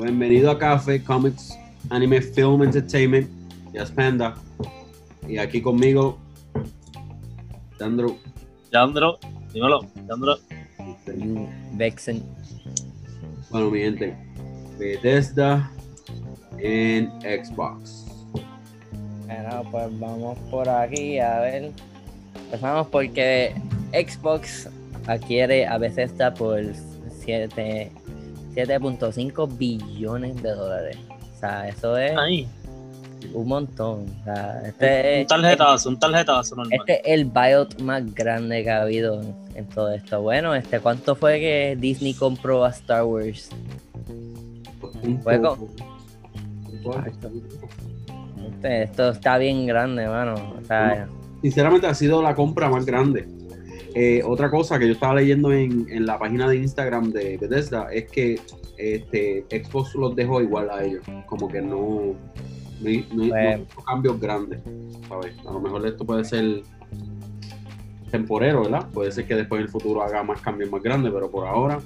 Bienvenido a Café Comics Anime Film Entertainment. Ya es Panda. Y aquí conmigo, Sandro. Yandro, dímelo, Yandro. You Vexen. Bueno, mi gente, Bethesda en Xbox. Bueno, pues vamos por aquí a ver. Empezamos porque Xbox adquiere a Bethesda por 7 7.5 billones de dólares. O sea, eso es Ahí. Un montón. O sea, este, Un tarjetazo, un tarjetazo normal. este es el buyout más grande que ha habido en, en todo esto. Bueno, este, ¿cuánto fue que Disney compró a Star Wars? Un Juego. poco. Este, esto está bien grande, mano. O sea, Sinceramente ha sido la compra más grande. Eh, otra cosa que yo estaba leyendo en, en la página de Instagram de Bethesda es que este, Xbox los dejó igual a ellos. Como que no, no, hay- no hay- no hay cambios grandes. ¿sabes? A lo mejor esto puede ser temporero, ¿verdad? Puede ser que después en el futuro haga más cambios más grandes, pero por ahora.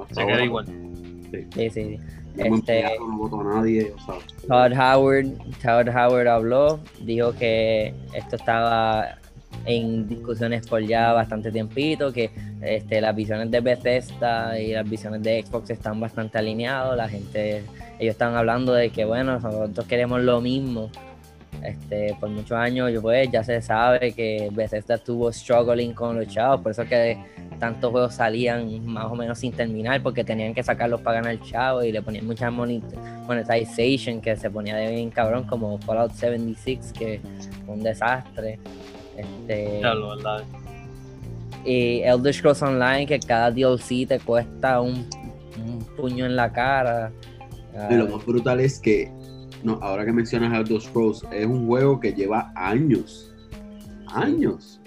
hasta Se ahora, queda igual. sí, sí. no hemos Este- empleado, no votó a nadie. O sea, Todd Howard, Todd Howard habló, dijo que esto estaba en discusiones por ya bastante tiempito, que este, las visiones de Bethesda y las visiones de Xbox están bastante alineados, la gente, ellos están hablando de que bueno, nosotros queremos lo mismo. Este, por muchos años, yo, pues, ya se sabe que Bethesda estuvo struggling con los chavos, por eso que tantos juegos salían más o menos sin terminar, porque tenían que sacarlos para ganar chavos y le ponían mucha monetization que se ponía de bien cabrón como Fallout 76 que fue un desastre este y Elder Scrolls Online que cada DLC te cuesta un, un puño en la cara Y lo más brutal es que, no, ahora que mencionas Elder Scrolls, es un juego que lleva años, años,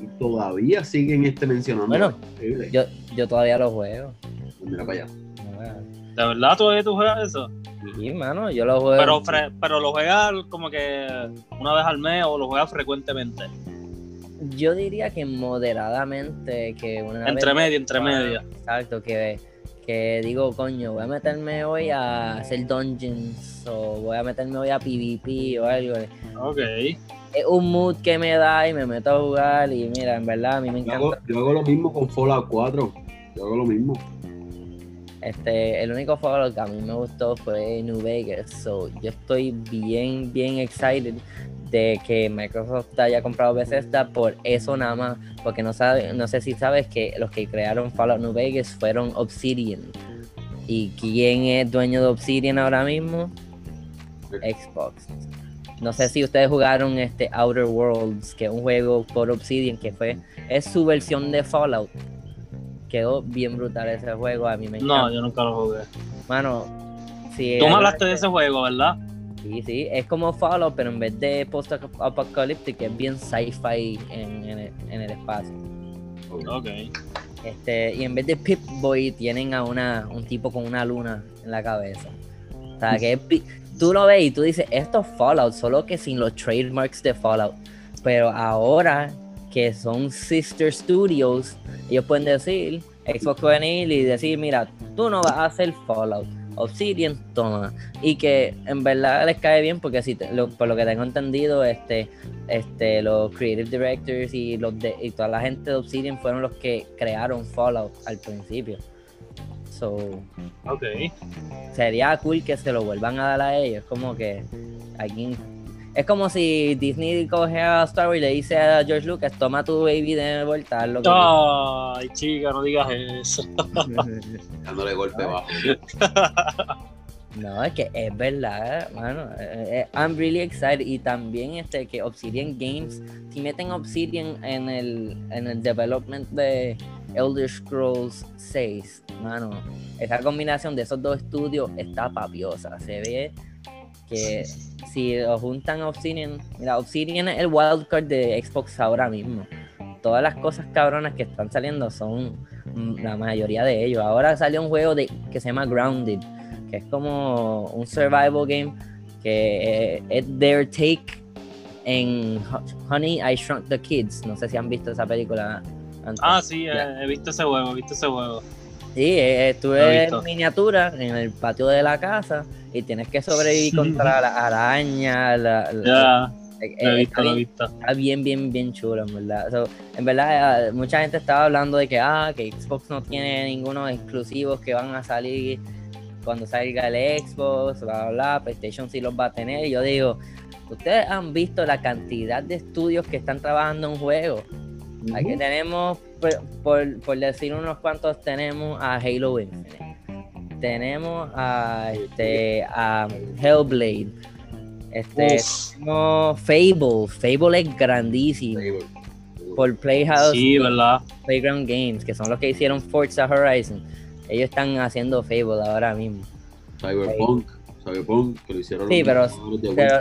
y todavía siguen este mencionando. Bueno, yo, yo todavía lo juego Mira para allá. ¿De verdad todavía tú juegas eso? y mano yo lo juego Pero, fre- pero lo juegas como que una vez al mes o lo juegas frecuentemente. yo diría que moderadamente que una Entre vez- medio, entre medio. Exacto, que, que digo, coño, voy a meterme hoy a hacer dungeons o voy a meterme hoy a PvP o algo. Ok. Es un mood que me da y me meto a jugar y mira, en verdad a mí me Yo hago, encanta. yo hago lo mismo con Fallout 4. Yo hago lo mismo. Este, el único juego que a mí me gustó fue New Vegas. So, yo estoy bien, bien excited de que Microsoft haya comprado Bethesda por eso nada más. Porque no, sabe, no sé si sabes que los que crearon Fallout New Vegas fueron Obsidian. ¿Y quién es dueño de Obsidian ahora mismo? Xbox. No sé si ustedes jugaron este Outer Worlds, que es un juego por Obsidian, que fue es su versión de Fallout. Quedó bien brutal ese juego, a mí me encanta. No, yo nunca lo jugué. Mano, sí. Tú me hablaste de ese juego, ¿verdad? Sí, sí, es como Fallout, pero en vez de post-apocalyptic es bien sci-fi en, en el, en el espacio. Ok. Este, y en vez de Pip Boy tienen a una, un tipo con una luna en la cabeza. O sea, que es tú lo ves y tú dices, esto es Fallout, solo que sin los trademarks de Fallout. Pero ahora que son Sister Studios, ellos pueden decir, Xbox puede ir y decir, mira, tú no vas a hacer Fallout. Obsidian, toma. Y que en verdad les cae bien porque si te- lo- por lo que tengo entendido, este, este, los creative directors y los de, y toda la gente de Obsidian fueron los que crearon Fallout al principio. So, Ok. sería cool que se lo vuelvan a dar a ellos. Como que alguien. Es como si Disney coge a Star Wars y le dice a George Lucas, toma tu baby de vuelta, haz lo que Ay, chica, no digas eso. Dándole golpe Ay. bajo. No, es que es verdad, mano. Eh, eh, I'm really excited. Y también este que Obsidian Games, si meten Obsidian en el, en el development de Elder Scrolls 6, mano, esa combinación de esos dos estudios está papiosa. Se ve que si lo juntan a Obsidian, mira, Obsidian es el wildcard de Xbox ahora mismo. Todas las cosas cabronas que están saliendo son la mayoría de ellos. Ahora salió un juego de, que se llama Grounded, que es como un survival game que es their take en Honey, I Shrunk the Kids. No sé si han visto esa película. Antes. Ah, sí, eh, he visto ese juego, he visto ese juego. Sí, eh, estuve en miniatura en el patio de la casa y tienes que sobrevivir contra las arañas. La, Ya, eh, lo he eh, visto, está, bien, está bien, bien, bien chulo, en verdad. So, en verdad, eh, mucha gente estaba hablando de que, ah, que Xbox no tiene ningunos exclusivos que van a salir cuando salga el Xbox, bla, bla, bla. PlayStation sí los va a tener. Y yo digo, ustedes han visto la cantidad de estudios que están trabajando en Aquí tenemos, por, por- por decir unos cuantos, tenemos a Halo Infinite. Tenemos a, este, a Hellblade. Este, tenemos Fable. Fable es grandísimo. Por Playhouse sí, ¿verdad? Playground Games, que son los que hicieron Forza Horizon. Ellos están haciendo Fable ahora mismo. Cyberpunk, Cyberpunk, que lo hicieron Sí, los pero-. Pero,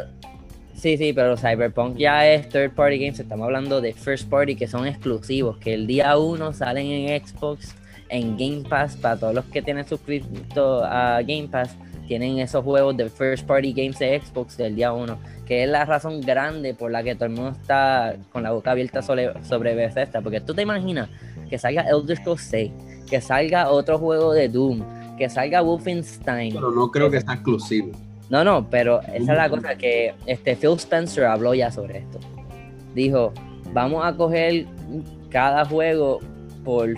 sí, sí, pero Cyberpunk ya es third party games. Estamos hablando de first party que son exclusivos, que el día uno salen en Xbox, en Game Pass, para todos los que tienen suscrito a Game Pass, tienen esos juegos de first party games de Xbox del día uno, que es la razón grande por la que todo el mundo está con la boca abierta sobre, sobre Bethesda, porque tú te imaginas que salga Elder Scrolls 6, que salga otro juego de Doom, que salga Wolfenstein. Pero no creo que sea exclusivo. No, no, pero esa es la cosa que este Phil Spencer habló ya sobre esto. Dijo, vamos a coger cada juego por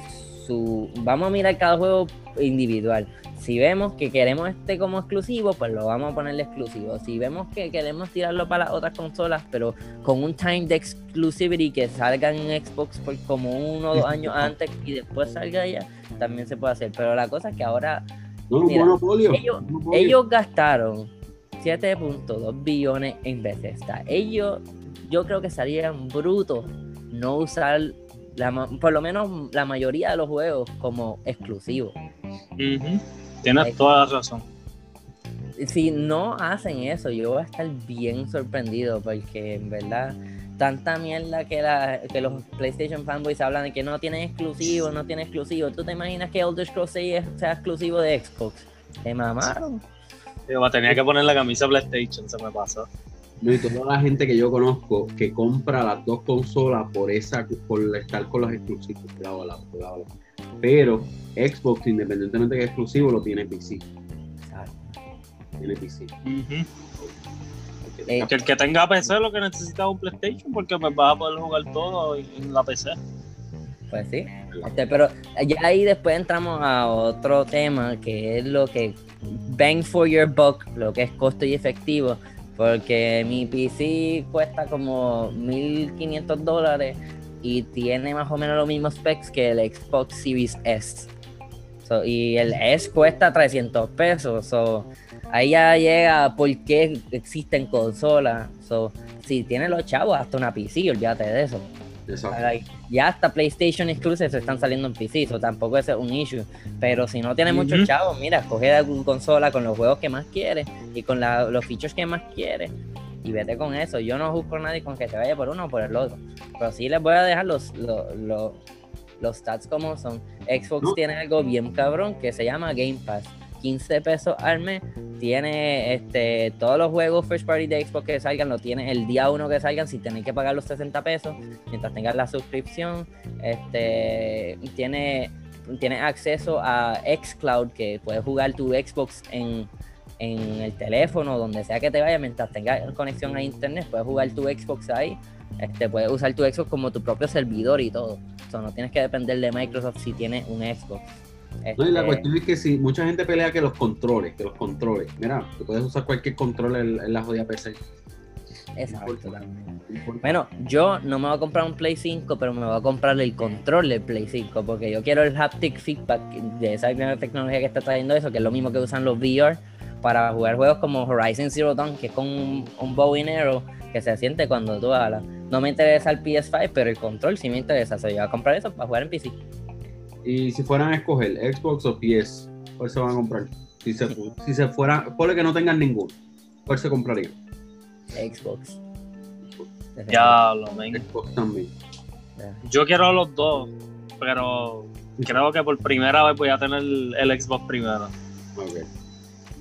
su... Vamos a mirar cada juego individual. Si vemos que queremos este como exclusivo, pues lo vamos a ponerle exclusivo. Si vemos que queremos tirarlo para las otras consolas, pero con un time de exclusivity que salga en Xbox por como uno o dos años antes y después salga ya, también se puede hacer. Pero la cosa es que ahora No, Mira, monopolio. ellos- monopolio. ellos gastaron 7.2 billones en Bethesda. Ellos, yo creo que serían brutos no usar, la por lo menos la mayoría de los juegos como exclusivos. Tienes toda la razón. Si no hacen eso, yo voy a estar bien sorprendido porque en verdad tanta mierda que, la, que los PlayStation fanboys hablan de que no tienen exclusivo, no tienen exclusivo. ¿Tú te imaginas que Elder Scrolls 6 es- sea exclusivo de Xbox? Te mamaron. Yo me tenía que poner la camisa PlayStation, se me pasó. No, y toda la gente que yo conozco que compra las dos consolas por esa por estar con los exclusivos. Bla, bla, bla, bla. Pero Xbox, independientemente de que es exclusivo, lo tiene PC. Tiene PC. Ujú. Eh, Que el que tenga PC lo que necesita es un PlayStation porque pues vas a poder jugar todo en en la PC. Pues sí. Este, pero ya ahí después entramos a otro tema que es lo que bang for your buck, lo que es costo y efectivo, porque mi PC cuesta como 1500 dólares y tiene más o menos los mismos specs que el Xbox Series S. Y el S cuesta 300 pesos. So, ahí ya llega por qué existen consolas. So, si tienes los chavos, hasta una PC, olvídate de eso. Exacto. Ya hasta PlayStation Exclusives están saliendo en PC, eso tampoco es un issue. Pero si no tienes Ujú. muchos chavos, mira, coge alguna consola con los juegos que más quieres y con la- los features que más quieres y vete con eso. Yo no juzgo a nadie con que se vaya por uno o por el otro. Pero sí les voy a dejar los, los, los, los stats como son. Xbox No. tiene algo bien cabrón que se llama Game Pass. 15 pesos al mes. Tiene este, todos los juegos first party de Xbox que salgan, lo tiene el día uno que salgan sin tener que pagar los 60 pesos. Mientras tengas la suscripción, este, tiene, tiene acceso a Xcloud que puedes jugar tu Xbox en, en el teléfono, donde sea que te vaya, mientras tengas conexión a internet, puedes jugar tu Xbox ahí. Este, puedes usar tu Xbox como tu propio servidor y todo. O no tienes que depender de Microsoft si tienes un Xbox. No, y la Este, cuestión es que si mucha gente pelea que los controles, que los controles, mira, tú puedes usar cualquier control en, en la jodida PC. Exacto, también. Bueno, yo no me voy a comprar un Play 5, pero me voy a comprar el control del Play 5, porque yo quiero el haptic feedback de esa nueva tecnología que está trayendo eso, que es lo mismo que usan los VR para jugar juegos como Horizon Zero Dawn, que es con un, un bow and arrow que se siente cuando tú hablas. No me interesa el PS5, pero el control sí me interesa. O sea, yo voy a comprar eso para jugar en PC. Y si fueran a escoger Xbox o PS, ¿cuál se van a comprar? Si se, si se fuera, ponle que no tengan ninguno. ¿Cuál se compraría? Xbox. Ya lo ven. Xbox también. Yo quiero los dos, pero creo que por primera vez voy a tener el, Xbox primero. Ok.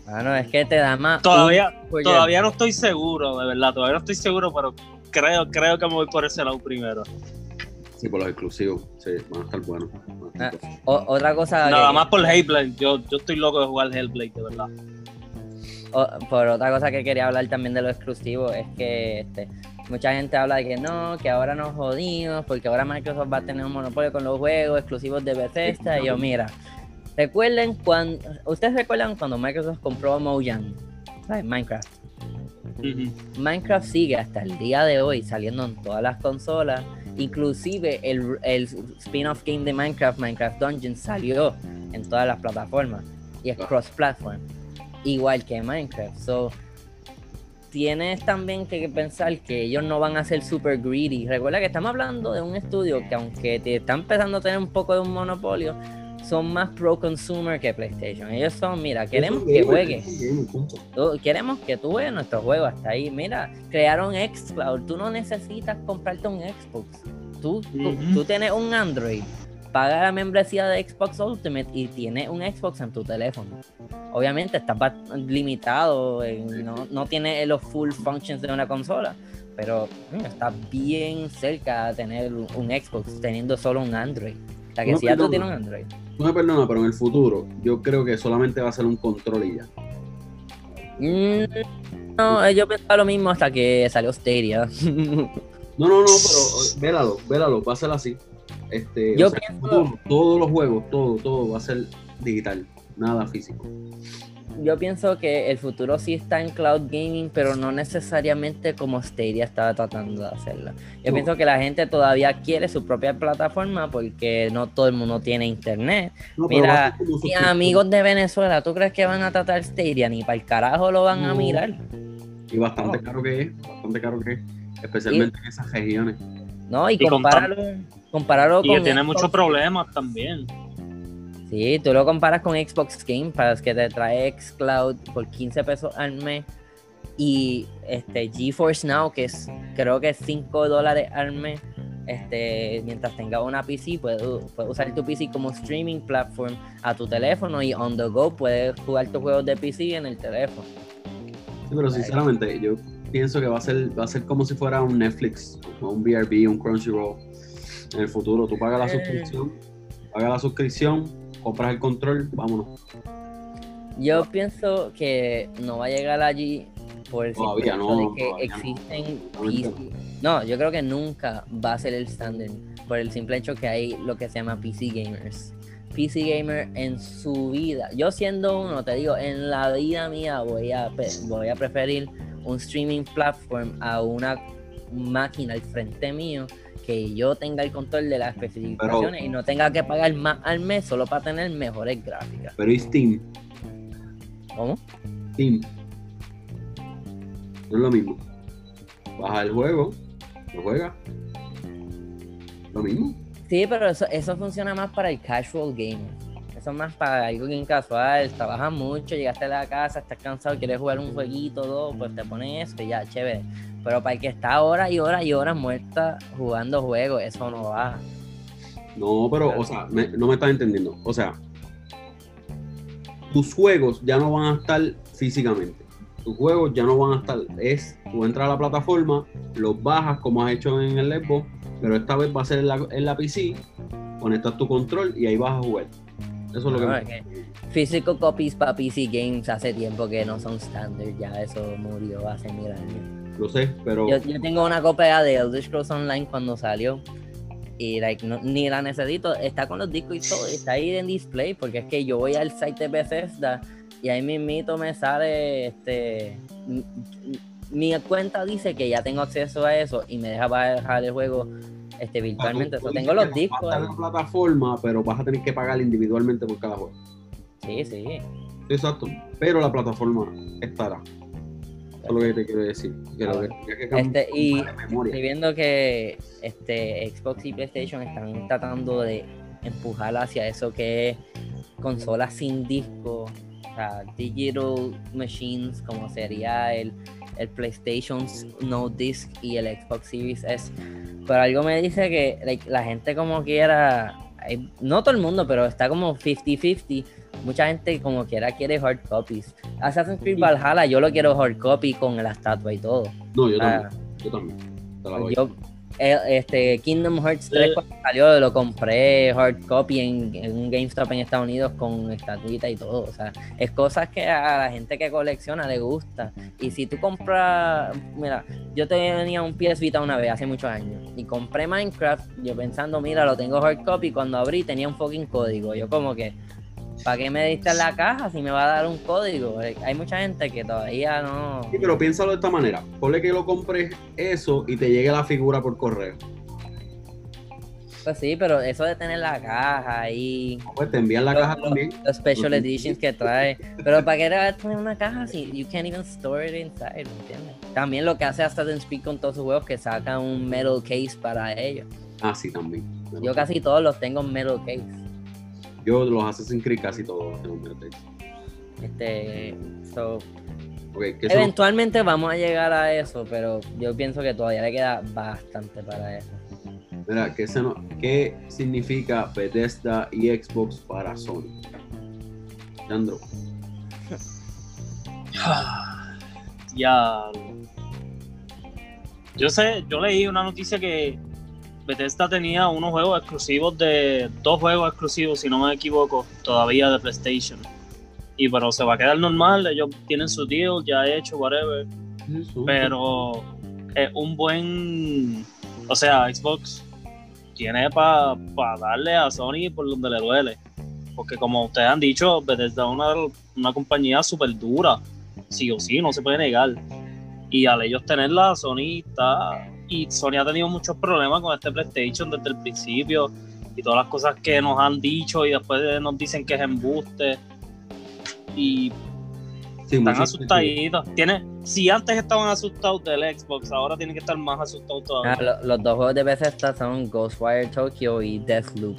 Ah, no, es que te da más. Todavía, todavía no estoy seguro, de verdad, todavía no estoy seguro, pero creo, creo que me voy por ese lado primero. Sí, por los exclusivos. Sí, van a estar buenos. Van a estar buenos. o- otra cosa. Nada que- más por Hellblade, yo, yo estoy loco de jugar Hellblade, de verdad. O- por otra cosa que quería hablar también de lo exclusivo es que este, mucha gente habla de que no, que ahora nos jodimos porque ahora Microsoft va a tener un monopolio con los juegos exclusivos de Bethesda. Y yo, mira, recuerden cuando. ¿Ustedes recuerdan cuando Microsoft compró a Mojang? ¿sabes? Minecraft. Minecraft sigue hasta el día de hoy saliendo en todas las consolas. Inclusive el, el spin-off game de Minecraft, Minecraft Dungeons, salió en todas las plataformas. Y es Ah. cross-platform. Igual que Minecraft. So, tienes también que pensar que ellos no van a ser super greedy. Recuerda que estamos hablando de un estudio que aunque te está empezando a tener un poco de un monopolio, son más pro consumer que PlayStation. Ellos son, mira, queremos que juegues. queremos que tú veas nuestro juego hasta ahí. Mira, crearon Xcloud. Tú no necesitas comprarte un Xbox. Tú, tú, tienes un Android. Paga la membresía de Xbox Ultimate y tienes un Xbox en tu teléfono. Obviamente estás limitado, en- no, no tiene los full functions de una consola, pero mm, estás bien cerca de tener un Xbox teniendo solo un Android. Sea que No, si ya tú perdón. tienes un Android. No me perdona, pero en el futuro yo creo que solamente va a ser un control y ya. Mm, No, yo pensaba lo mismo hasta que salió Stadia. No, no, no, pero eh, vélalo, vélalo, va a ser así. Este, Yo o sea, pienso- todos los juegos, todo, todo va a ser digital, nada físico. Yo pienso que el futuro sí está en cloud gaming, pero no necesariamente como Stadia estaba tratando de hacerlo. Yo pienso que la gente todavía quiere su propia plataforma porque no todo el mundo tiene internet. No, Mira, mis amigos de Venezuela, ¿tú crees que van a tratar Stadia? Ni para el carajo lo van a mirar. Y bastante No. caro que es, bastante caro que es, especialmente en esas regiones. No, y, Y con compáralo, compáralo Y con que tiene muchos problemas también. Sí, tú lo comparas con Xbox Game Pass que te trae xCloud por 15 pesos al mes y este GeForce Now que es creo que es 5 dólares al mes. Este, mientras tengas una PC, puedes, puedes usar tu PC como streaming platform a tu teléfono y on the go puedes jugar tus juegos de PC en el teléfono. Sí, pero sinceramente, yo pienso que va a ser, va a ser como si fuera un Netflix, o un BRB, un Crunchyroll. En el futuro, tú pagas la Eh. suscripción, pagas la suscripción, compras el control, vámonos. Yo pienso que no va a llegar allí por el simple Todavía no, de que no. existen Todavía PC. No, yo creo que nunca va a ser el estándar por el simple hecho que hay lo que se llama PC gamers. PC gamer en su vida. Yo siendo uno, te digo, en la vida mía voy a, voy a preferir un streaming platform a una máquina al frente mío que yo tenga el control de las especificaciones y no tenga que pagar más al mes solo para tener mejores gráficas. Pero y Steam, ¿Cómo? Steam. No es lo mismo. Baja el juego, lo juegas. Lo mismo. Sí, pero eso, eso funciona más para el casual gamer. Más para algo bien casual. Trabajas mucho, llegaste a la casa, estás cansado, quieres jugar un jueguito dos, pues te pones eso y ya, chévere. Pero para el que está horas y horas y horas muerta jugando juegos, eso no va. No, pero, o sea, no me estás entendiendo. O sea, tus juegos ya no van a estar físicamente. Tus juegos ya no van a estar. Es, tú entras a la plataforma, los bajas como has hecho en el Xbox, pero esta vez va a ser en la, en la PC, conectas tu control y ahí vas a jugar. Eso es lo que No, que Physical copies para PC Games hace tiempo que no son standard, ya eso murió hace mil años. Lo sé, pero Yo, yo tengo una copia de Elder Scrolls Online cuando salió. Y like, no- ni la necesito. Está con los discos y todo. Está ahí en display. Porque es que yo voy al site de Bethesda. Y ahí mismito me sale este. Mi cuenta dice que ya tengo acceso a eso. Y me deja bajar el juego este, virtualmente. tengo los discos. Estar en la plataforma, pero vas a tener que pagar individualmente por cada juego. Sí, sí. Exacto. Pero la plataforma estará. Eso es lo que te quiero decir. Que lo que tendría que cambiar Este, y-. Estoy viendo que este Xbox y PlayStation están tratando de empujar hacia eso que es consolas sin disco sea, digital machines como sería el, el PlayStation No Disc y el Xbox Series S. Pero algo me dice que like, la gente como quiera, no todo el mundo, pero está como 50-50. Mucha gente como quiera quiere hard copies. Assassin's Creed Valhalla yo lo quiero hard copy con la estatua y todo. No, yo Ah. también. Yo también. Te la. Yo, eh, este, Kingdom Hearts 3 cuando salió, lo compré hard copy en, en un GameStop en Estados Unidos con estatuita y todo. O sea, es cosas que a la gente que colecciona le gusta. Y si tú compras, mira, yo tenía un PS Vita una vez hace muchos años y compré Minecraft, yo pensando, mira, lo tengo hard copy. Cuando abrí tenía un fucking código. Yo como que, ¿para qué me diste la caja si me va a dar un código? Eh, Hay mucha gente que todavía no... Sí, pero piénsalo de esta manera. Ponle que lo compres eso y te llegue la figura por correo. Pues sí, pero eso de tener la caja ahí... Pues te envían la Los- caja también. Los special editions que trae. Pero ¿para qué vas a poner una caja si you can't even store it inside? ¿me entiendes? También lo que hace Assassin's Creed con todos sus juegos que saca un metal case para ellos. Ah, sí, también. Yo casi todos los tengo en metal case. Yo los Assassin's Creed casi todos los tengo en. Este, so, Ok, que eso- eventualmente vamos a llegar a eso, pero yo pienso que todavía le queda bastante para eso. Mira, ¿qué, se no- ¿qué significa Bethesda y Xbox para Sony? Leandro, Ya. Yo sé, yo leí una noticia que Bethesda tenía unos juegos exclusivos de. Dos juegos exclusivos, si no me equivoco, todavía de PlayStation. Y pero se va a quedar normal, ellos tienen su deal ya hecho, whatever. Pero es un buen. O sea, Xbox tiene para darle a Sony por donde le duele. Porque como ustedes han dicho, Bethesda es una, una compañía súper dura. Sí o sí, no se puede negar. Y al ellos tenerla, Sony está... Y Sony ha tenido muchos problemas con este PlayStation desde el principio. Y todas las cosas que nos han dicho y después nos dicen que es embuste. Y Sí, están asustaditos. Tiene, si antes estaban asustados del Xbox, ahora tienen que estar más asustados todavía. Ah, lo- los dos juegos de Bethesda son Ghostwire Tokyo y Deathloop.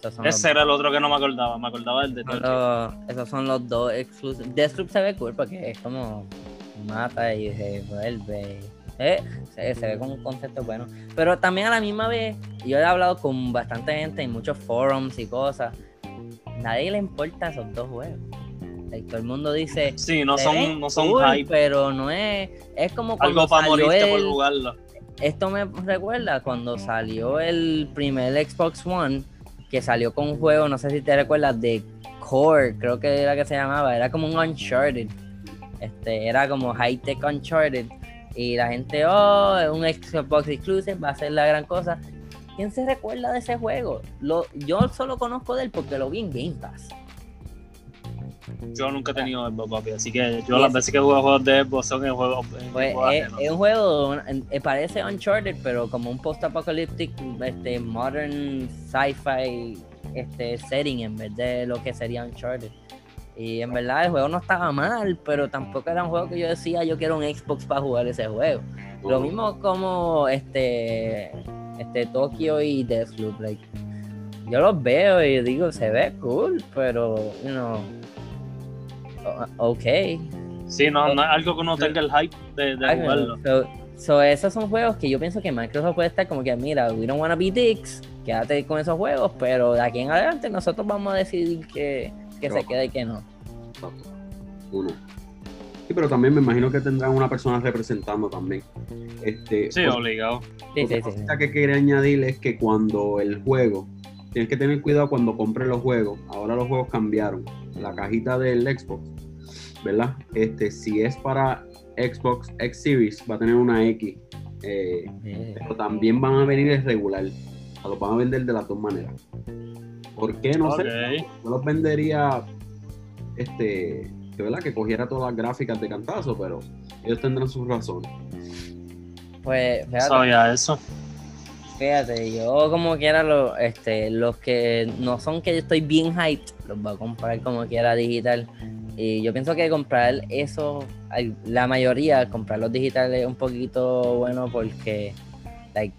Los Ese era el otro que no me acordaba. Me acordaba del de Tokyo. esos son los dos exclusivos. Deathloop se ve cool porque es como mata y se vuelve. Eh, se, se ve con un concepto bueno. Pero también a la misma vez, yo he hablado con bastante gente en muchos forums y cosas. Nadie le importa esos dos juegos. Todo el mundo dice. Sí, no "Se son, no son cool", hype. Pero no es. Es como Algo para morirte por jugarlo. esto me recuerda cuando salió el primer Xbox One, que salió con un juego, no sé si te recuerdas, de Core, creo que era que se llamaba, era como un Uncharted. Este, era como high tech Uncharted. Y la gente, oh, es un Xbox exclusive, va a ser la gran cosa. ¿Quién se recuerda de ese juego? Lo, yo solo conozco de él porque lo vi en Game Pass. Yo nunca he tenido Xbox, papi. Así que yo las veces que juego juegos de Xbox son en juegos. en Pues juegos es, es un juego, eh, parece Uncharted, pero como un post-apocalyptic, este, modern sci-fi este, setting en vez de lo que sería Uncharted. Y en verdad el juego no estaba mal, pero tampoco era un juego que yo decía yo quiero un Xbox para jugar ese juego. Lo mismo como este, este Tokyo y Deathloop. Like, yo los veo y digo, se ve cool, pero, you know, ok. Sí, no, no algo que uno tenga el hype de, jugarlo. So, so esos son juegos que yo pienso que Microsoft puede estar como que, mira, we don't wanna be dicks, quédate con esos juegos, pero de aquí en adelante nosotros vamos a decidir que, que se No. quede y que no. Exacto. Uno. Sí, pero también me imagino que tendrán una persona representando también. Este, Sí, otra- obligado. Sí, otra sí, sí. cosita que quería añadir es que cuando el juego, tienes que tener cuidado cuando compres los juegos. Ahora los juegos cambiaron. La cajita del Xbox, ¿verdad? Este, si es para Xbox X Series, va a tener una X. eh, Sí. pero también van a venir el regular. O sea, los van a vender de las dos maneras. ¿Por qué? No sé. Yo los vendería, este, que verdad que cogiera todas las gráficas de cantazo, pero ellos tendrán sus razones. Pues, fíjate, sabía eso. fíjate, yo como quiera, lo, este, los que no son que yo estoy bien hyped, los voy a comprar como quiera digital. Y yo pienso que comprar eso, la mayoría, comprar los digitales es un poquito bueno porque, like,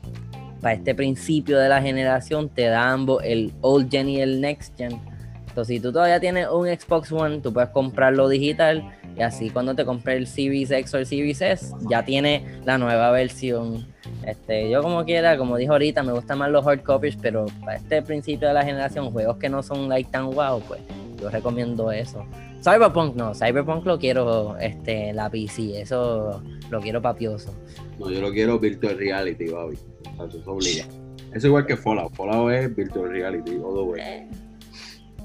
para este principio de la generación te da ambos, el old gen y el next gen. Entonces, si tú todavía tienes un Xbox One, tú puedes comprarlo digital y así cuando te compres el Series X o el Series S, ya tiene la nueva versión. Este, yo como quiera, como dijo ahorita, me gustan más los hard copies, pero para este principio de la generación, juegos que no son like tan wow, pues yo recomiendo eso. Cyberpunk no, Cyberpunk lo quiero este, la PC, eso lo quiero papioso. No, yo lo quiero virtual reality, baby. O sea, eso. Eso es igual que Fallout. Fallout es virtual reality, all the way.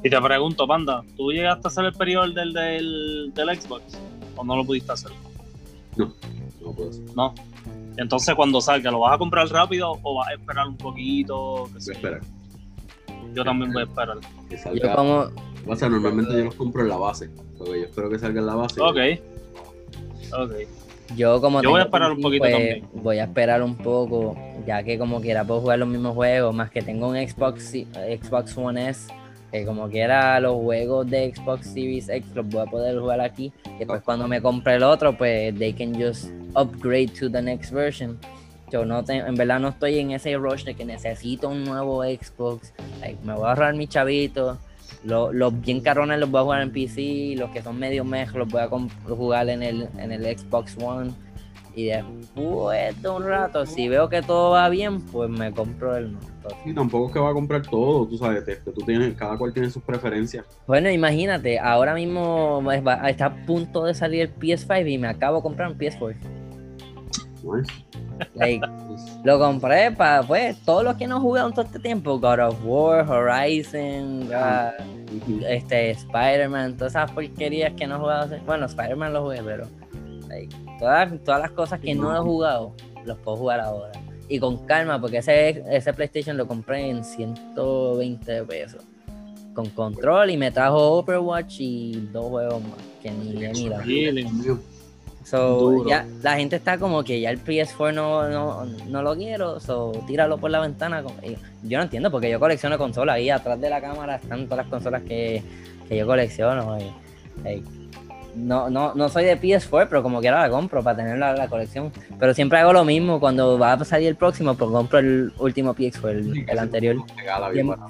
Y te pregunto, Panda, ¿tú llegaste a hacer el periodo del, del, del Xbox? ¿O no lo pudiste hacer? No, no puedo hacer. No. Entonces, cuando salga, ¿lo vas a comprar rápido o vas a esperar un poquito? Voy a yo? esperar. Yo también voy a esperar. Que Yo salga. como, O sea, normalmente yo los compro en la base. Porque yo espero que salga en la base. Ok. Ok. yo como Yo voy a esperar un poquito pues, también. Voy a esperar un poco, ya que como quiera puedo jugar los mismos juegos, más que tengo un Xbox, Xbox One S, que como quiera los juegos de Xbox Series X los voy a poder jugar aquí. Y después cuando me compre el otro, pues they can just upgrade to the next version. Yo no te- en verdad no estoy en ese rush de que necesito un nuevo Xbox. Like, me voy a ahorrar mi chavito. Lo- Los, bien carones los voy a jugar en PC. Los que son medio mej los voy a jugar en el, en el Xbox One. Y después de un rato, si veo que todo va bien, pues me compro el nuevo. Y tampoco es que va a comprar todo, tú sabes, este, tú tienes, cada cual tiene sus preferencias. Bueno, imagínate, ahora mismo está a punto de salir el PS5 y me acabo de comprar un PS4. ¿no es? Like, lo compré para, pues, todos los que no jugaron todo este tiempo, God of War, Horizon. God- este, Spider-Man, todas esas porquerías que no he jugado. Bueno, Spider-Man lo jugué, pero like, todas, todas las cosas que no he jugado, los puedo jugar ahora. Y con calma, porque ese, ese PlayStation lo compré en 120 pesos. Con control y me trajo Overwatch y dos juegos más que ni he mirado. So, Duro. ya, la gente está como que ya el PS4 no, no, no lo quiero, so tíralo por la ventana. Yo no entiendo porque yo colecciono consolas. Ahí atrás de la cámara están todas las consolas que, que yo colecciono. y, no, no, no soy de PS4, pero como quiera la compro para tener la, la colección. Pero siempre hago lo mismo cuando va a salir el próximo, pues compro el último PS4, el, el anterior.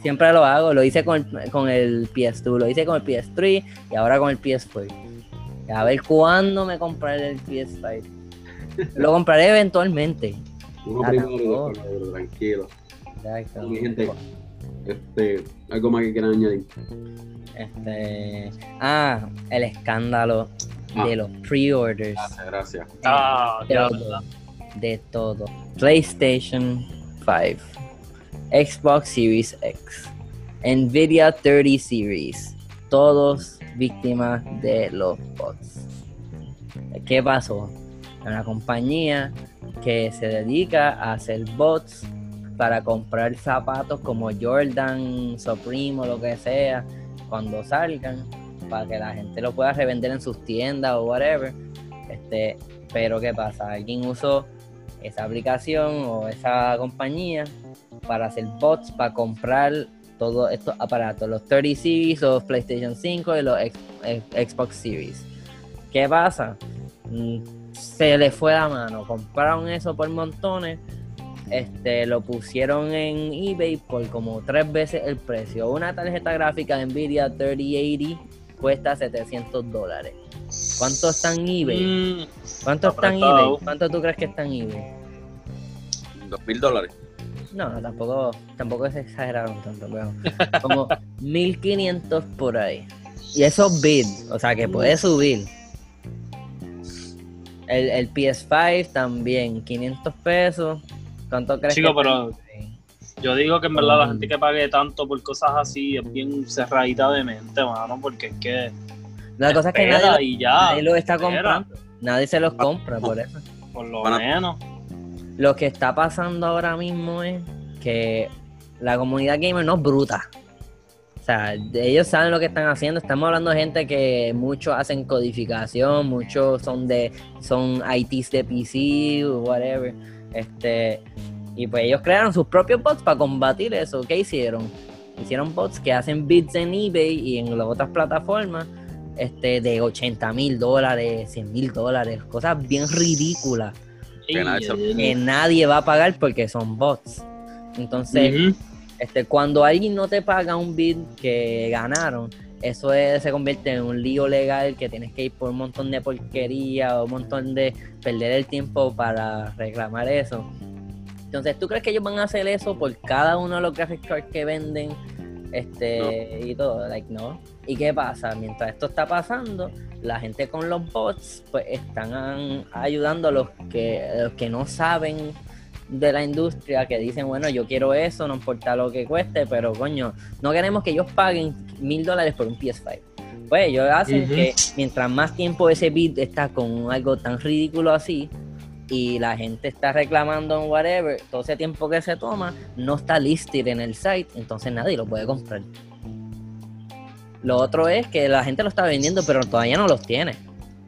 Siempre lo hago, lo hice con, con el PS2, lo hice con el PS3 y ahora con el PS4. A ver cuándo me compraré el PS5. Lo compraré eventualmente. Uno Ah, primero otro, tranquilo. Exacto. Mi gente, este, algo más que quieran añadir. Este, ah, el escándalo Ah. de los pre-orders. Gracias, gracias. Ah, de, todo, de todo. PlayStation 5, Xbox Series X, Nvidia 30 Series, todos víctimas de los bots. ¿Qué pasó? Una compañía que se dedica a hacer bots para comprar zapatos como Jordan, Supreme o lo que sea cuando salgan para que la gente lo pueda revender en sus tiendas o whatever. Este, pero ¿qué pasa? Alguien usó esa aplicación o esa compañía para hacer bots para comprar todos estos aparatos, los 30 Series, los PlayStation 5 y los X- X- Xbox Series. ¿Qué pasa? Mm, Se le fue la mano, compraron eso por montones, este, lo pusieron en eBay por como tres veces el precio. Una tarjeta gráfica de Nvidia 3080 cuesta 700 dólares. ¿Cuánto está en eBay? Mm, ¿Cuánto Está en eBay? ¿Cuánto tú crees que está en eBay? Dos mil dólares. No, no, tampoco, tampoco es exageraron tanto, pero como 1500 por ahí. Y eso es bid, o sea que puede subir. El, el PS5 también, 500 pesos. ¿Cuánto crees Chico, que pero-? Yo digo que en verdad la Mm. gente que pague tanto por cosas así es bien cerradita de mente, mano, porque es que La cosa es que nadie, y ya, nadie lo está espera, comprando. Nadie se los compra por eso. por lo menos. Lo que está pasando ahora mismo es que la comunidad gamer no es bruta. O sea, ellos saben lo que están haciendo. Estamos hablando de gente que muchos hacen codificación, muchos son de son ITs de PC whatever. Este, y pues ellos crearon sus propios bots para combatir eso. ¿Qué hicieron? Hicieron bots que hacen bits en eBay y en las otras plataformas este, de 80 mil dólares, 100 mil dólares, cosas bien ridículas Que nadie se- Ey, que nadie va a pagar porque son bots. Entonces. Este, cuando alguien no te paga un bid que ganaron, eso es- se convierte en un lío legal que tienes que ir por un montón de porquería o un montón de perder el tiempo para reclamar eso. Entonces, ¿tú crees que ellos van a hacer eso por cada uno de los graphic cards que venden? Este, y todo, like, no. ¿Y qué pasa? Mientras esto está pasando, la gente con los bots, pues están ayudando a los que, a los que no saben de la industria, que dicen, bueno, yo quiero eso, no importa lo que cueste, pero coño, no queremos que ellos paguen mil dólares por un PS5. Pues ellos hacen que mientras más tiempo ese bid está con algo tan ridículo así, y la gente está reclamando en whatever, todo ese tiempo que se toma no está listed en el site, entonces nadie lo puede comprar. Lo otro es que la gente lo está vendiendo, pero todavía no los tiene.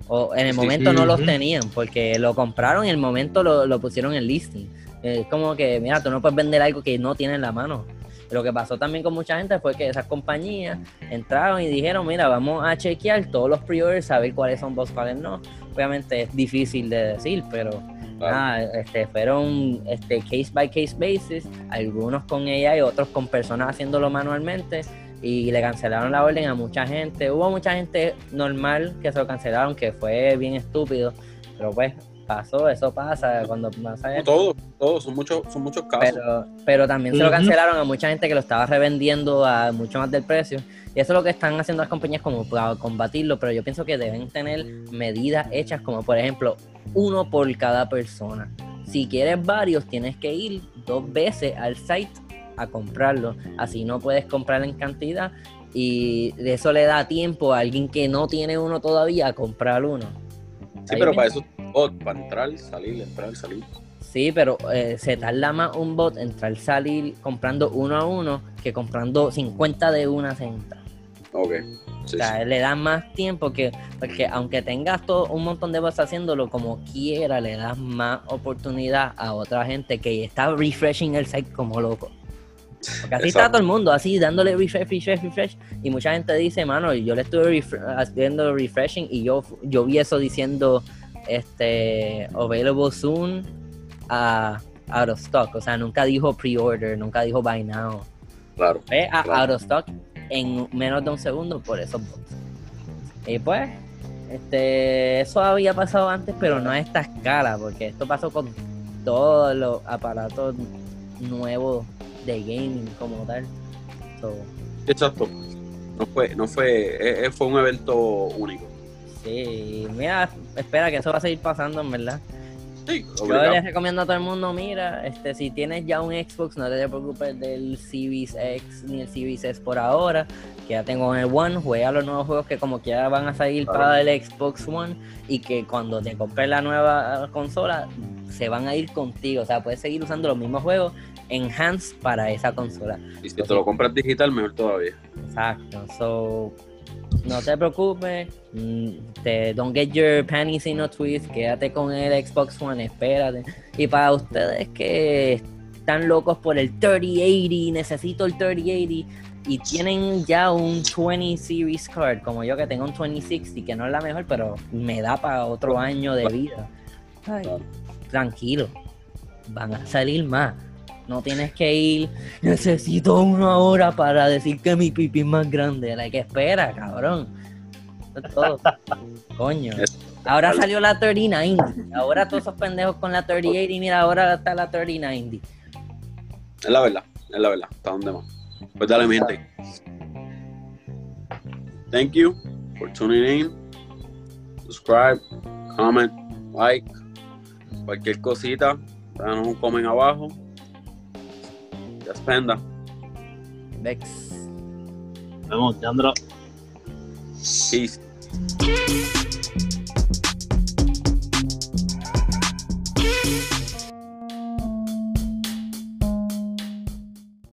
O en el momento sí, no los tenían, porque lo compraron y en el momento lo, lo pusieron en listing. Es como que, mira, tú no puedes vender algo que no tienes en la mano. Lo que pasó también con mucha gente fue que esas compañías entraron y dijeron, mira, vamos a chequear todos los pre-orders, saber cuáles son cuáles no. Obviamente es difícil de decir, pero. Ah, este, fueron este, case by case basis, algunos con AI, otros con personas haciéndolo manualmente y le cancelaron la orden a mucha gente. Hubo mucha gente normal que se lo cancelaron, que fue bien estúpido, pero pues pasó, eso pasa cuando pasa todos, todos, son muchos, son muchos casos. Pero, pero también se lo cancelaron a mucha gente que lo estaba revendiendo a mucho más del precio. Y eso es lo que están haciendo las compañías como para combatirlo, pero yo pienso que deben tener medidas hechas como por ejemplo uno por cada persona. Si quieres varios, tienes que ir dos veces al site a comprarlo. Así no puedes comprar en cantidad y de eso le da tiempo a alguien que no tiene uno todavía a comprar uno. sí, Ahí pero para eso, oh, para entrar, salir, entrar, salir. Sí, pero eh, se tarda más un bot entrar salir comprando uno a uno que comprando 50 de una cinta. Ok. Sí, O sea, le da más tiempo que, porque aunque tengas todo un montón de bots haciéndolo como quiera, le das más oportunidad a otra gente que está refreshing el site como loco. Porque así está todo el mundo, así dándole refresh, refresh, refresh. Y mucha gente dice, mano, yo le estuve refre- haciendo refreshing y yo, yo vi eso diciendo, este, available soon, a out of stock. O sea, nunca dijo pre-order, nunca dijo buy now. claro. Fue a Claro. out of stock en menos de un segundo por esos bots. Y pues, este, eso había pasado antes, pero no a esta escala, porque esto pasó con todos los aparatos nuevos de gaming como tal. So, Exacto. No fue, no fue, eh, eh, fue un evento único. sí, mira, espera que eso va a seguir pasando, en verdad. Sí, Yo les recomiendo a todo el mundo, mira, este, si tienes ya un Xbox, no te preocupes del Series X ni el Series S por ahora. Quédate con el One, juega los nuevos juegos que como quiera van a salir Claro. para el Xbox One y que cuando te compres la nueva consola se van a ir contigo. O sea, puedes seguir usando los mismos juegos enhanced para esa consola. Y si te lo compras digital, mejor todavía. Exacto. So, no te preocupes. mm, Te, don't get your panties in a twist. Quédate con el Xbox One, espérate. Y para ustedes que están locos por el 3080, necesito el 3080 y tienen ya un 20 Series card, como yo que tengo un 2060, que no es la mejor, pero me da para otro año de vida. Ay, tranquilo, van a salir más. No tienes que ir, necesito una hora para decir que mi pipí es más grande. La que espera, cabrón. Eso es todo. Coño. Ahora salió la 3090. Ahora todos esos pendejos con la 3080 y mira, ahora está la 3090. Es la verdad, es la verdad. Está donde más. Pues dale, mi gente. Thank you for tuning in. Subscribe, comment, like. Cualquier cosita, danos un comment abajo. Ya spenda. Vex. Vemos, Leandro. Peace.